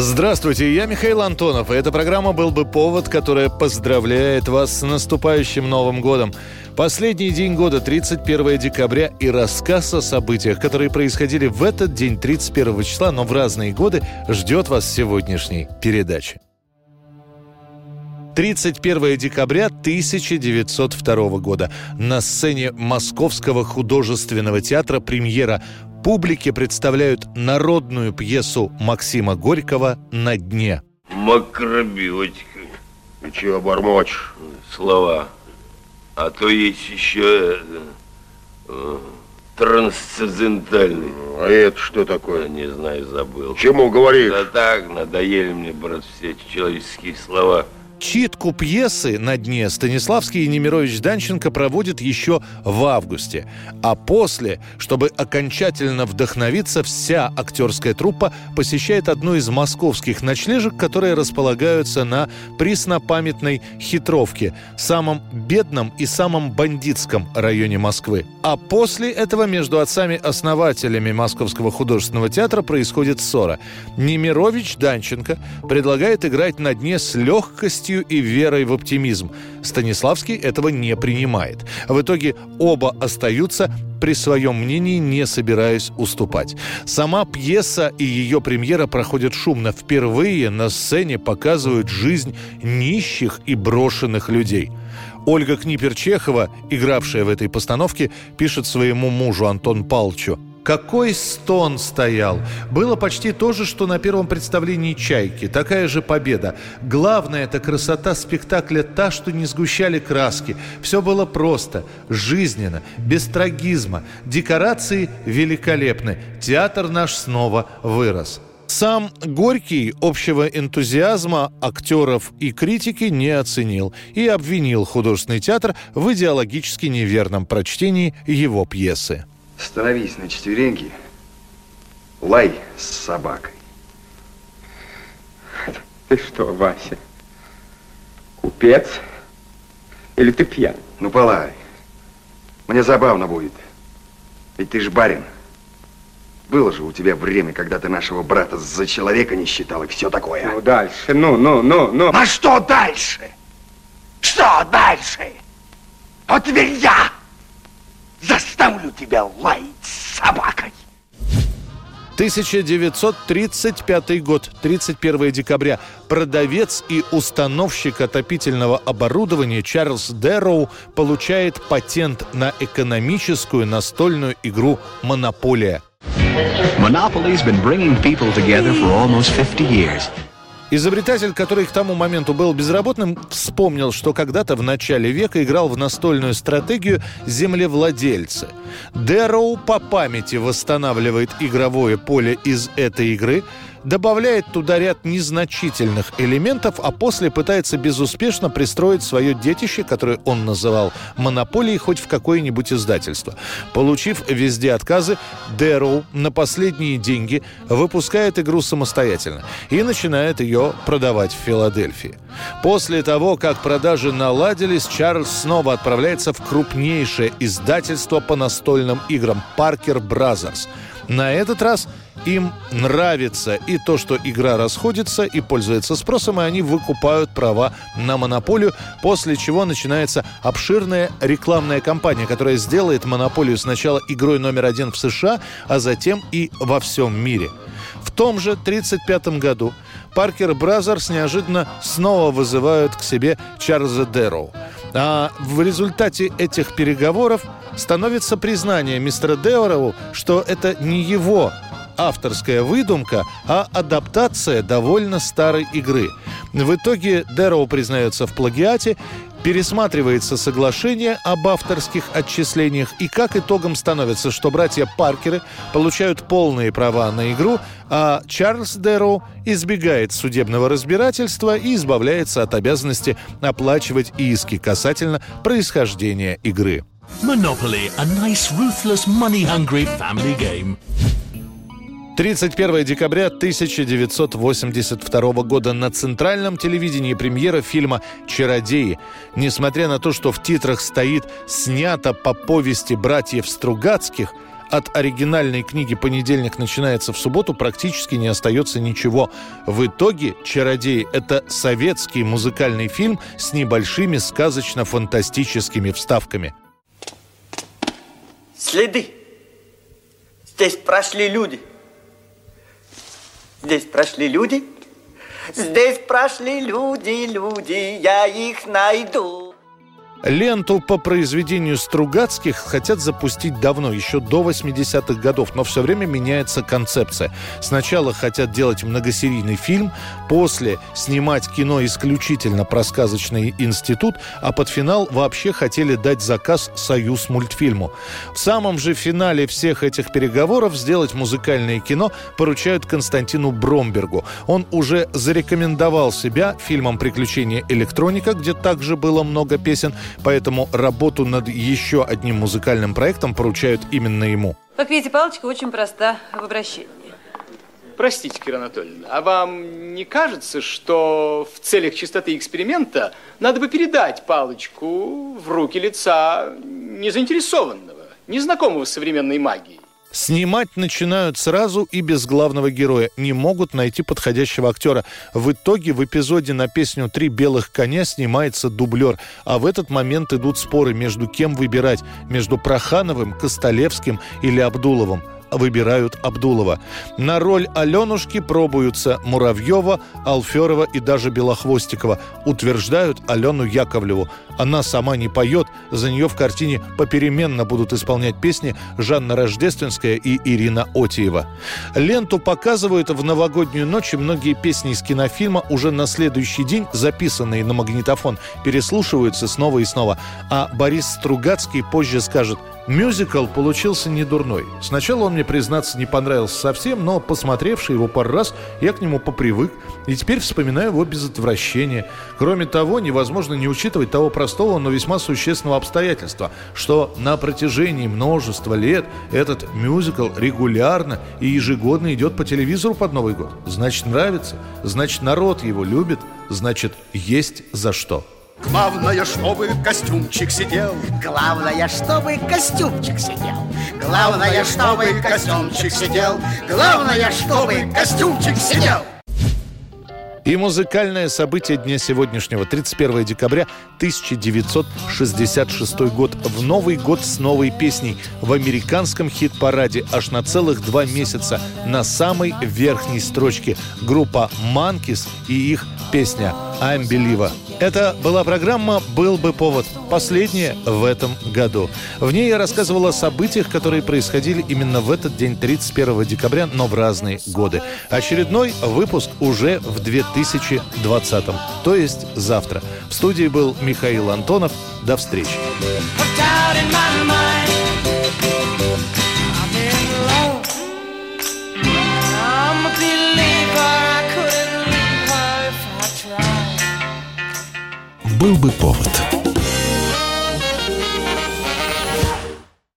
Здравствуйте, я Михаил Антонов, и эта программа «Был бы повод», которая поздравляет вас с наступающим Новым годом. Последний день года, 31 декабря, и рассказ о событиях, которые происходили в этот день, 31 числа, но в разные годы, ждет вас в сегодняшней передаче. 31 декабря 1902 года. На сцене Московского художественного театра премьера публике представляют народную пьесу Максима Горького «На дне». Макробиотика. И чего бормочешь? Слова. А то есть еще э, э, трансцендентальный. А это что Я такое? не знаю, забыл. Чему говоришь? Да так, надоели мне, брат, все эти человеческие слова. Читку пьесы «На дне» Станиславский и Немирович Данченко проводят еще в августе. А после, чтобы окончательно вдохновиться, вся актерская труппа посещает одну из московских ночлежек, которые располагаются на преснопамятной Хитровке, самом бедном и самом бандитском районе Москвы. А после этого между отцами-основателями Московского художественного театра происходит ссора. Немирович Данченко предлагает играть на дне с легкостью и верой в оптимизм. Станиславский этого не принимает. В итоге оба остаются при своем мнении, не собираясь уступать. Сама пьеса и ее премьера проходят шумно. Впервые на сцене показывают жизнь нищих и брошенных людей. Ольга Книпер-Чехова, игравшая в этой постановке, пишет своему мужу Антон Палчу. Какой стон стоял! Было почти то же, что на первом представлении «Чайки». Такая же победа. Главная эта красота спектакля та, что не сгущали краски. Все было просто, жизненно, без трагизма. Декорации великолепны. Театр наш снова вырос. Сам Горький общего энтузиазма актеров и критики не оценил и обвинил художественный театр в идеологически неверном прочтении его пьесы. Становись на четвереньки, лай с собакой. Ты что, Вася, купец? Или ты пьян? Ну, полай. Мне забавно будет. Ведь ты ж барин. Было же у тебя время, когда ты нашего брата за человека не считал и все такое. Ну, дальше, ну, ну, ну, ну. А что дальше? Что дальше? Вот теперь я заставлю тебя лаять собакой. 1935 год, 31 декабря. Продавец и установщик отопительного оборудования Чарльз Дэрроу получает патент на экономическую настольную игру «Монополия». Monopoly's been bringing people together for almost 50 years. Изобретатель, который к тому моменту был безработным, вспомнил, что когда-то в начале века играл в настольную стратегию землевладельцы. Дэроу по памяти восстанавливает игровое поле из этой игры, добавляет туда ряд незначительных элементов, а после пытается безуспешно пристроить свое детище, которое он называл «монополией», хоть в какое-нибудь издательство. Получив везде отказы, Дэроу на последние деньги выпускает игру самостоятельно и начинает ее продавать в Филадельфии. После того, как продажи наладились, Чарльз снова отправляется в крупнейшее издательство по настольным играм «Parker Brothers». На этот раз им нравится и то, что игра расходится и пользуется спросом, и они выкупают права на монополию, после чего начинается обширная рекламная кампания, которая сделает монополию сначала игрой номер один в США, а затем и во всем мире. В том же 1935 году Parker Brothers неожиданно снова вызывают к себе Чарльза Дэроу. А в результате этих переговоров становится признание мистера Дэроу, что это не его авторская выдумка, а адаптация довольно старой игры. В итоге Дэроу признается в плагиате, пересматривается соглашение об авторских отчислениях, и как итогом становится, что братья Паркеры получают полные права на игру, а Чарльз Дэроу избегает судебного разбирательства и избавляется от обязанности оплачивать иски касательно происхождения игры. Monopoly, a nice, ruthless, money-hungry family game. 31 декабря 1982 года на центральном телевидении премьера фильма «Чародеи». Несмотря на то, что в титрах стоит «снято по повести братьев Стругацких», от оригинальной книги «Понедельник начинается в субботу» практически не остается ничего. В итоге «Чародеи» — это советский музыкальный фильм с небольшими сказочно-фантастическими вставками. Следы. Здесь прошли люди. Здесь прошли люди. Здесь прошли люди, люди, я их найду. Ленту по произведению Стругацких хотят запустить давно, еще до 80-х годов, но все время меняется концепция. Сначала хотят делать многосерийный фильм, после снимать кино исключительно про сказочный институт, а под финал вообще хотели дать заказ «Союз мультфильму». В самом же финале всех этих переговоров сделать музыкальное кино поручают Константину Бромбергу. Он уже зарекомендовал себя фильмом «Приключения электроника», где также было много песен, поэтому работу над еще одним музыкальным проектом поручают именно ему. Папьете палочка очень проста в обращении. Простите, Кира Анатольевна, а вам не кажется, что в целях чистоты эксперимента надо бы передать палочку в руки лица незаинтересованного, незнакомого с современной магией? Снимать начинают сразу и без главного героя. Не могут найти подходящего актера. В итоге в эпизоде на песню «Три белых коня» снимается дублер. А в этот момент идут споры между кем выбирать. Между Прохановым, Костолевским или Абдуловым выбирают Абдулова. На роль Аленушки пробуются Муравьева, Алферова и даже Белохвостикова. Утверждают Алену Яковлеву. Она сама не поет, за нее в картине попеременно будут исполнять песни Жанна Рождественская и Ирина Отиева. Ленту показывают в новогоднюю ночь, и многие песни из кинофильма уже на следующий день, записанные на магнитофон, переслушиваются снова и снова. А Борис Стругацкий позже скажет – Мюзикл получился не дурной. Сначала он мне, признаться, не понравился совсем, но, посмотревший его пару раз, я к нему попривык, и теперь вспоминаю его без отвращения. Кроме того, невозможно не учитывать того простого, но весьма существенного обстоятельства, что на протяжении множества лет этот мюзикл регулярно и ежегодно идет по телевизору под Новый год. Значит, нравится, значит, народ его любит, значит, есть за что. Главное, чтобы костюмчик сидел. Главное, чтобы костюмчик сидел. Главное, чтобы костюмчик сидел. Главное, чтобы костюмчик сидел. И музыкальное событие дня сегодняшнего, 31 декабря 1966 год. В Новый год с новой песней. В американском хит-параде аж на целых два месяца на самой верхней строчке группа Monkeys и их песня «I'm Believer». Это была программа «Был бы повод». Последняя в этом году. В ней я рассказывал о событиях, которые происходили именно в этот день, 31 декабря, но в разные годы. Очередной выпуск уже в 2020, то есть завтра. В студии был Михаил Антонов. До встречи. Был бы повод.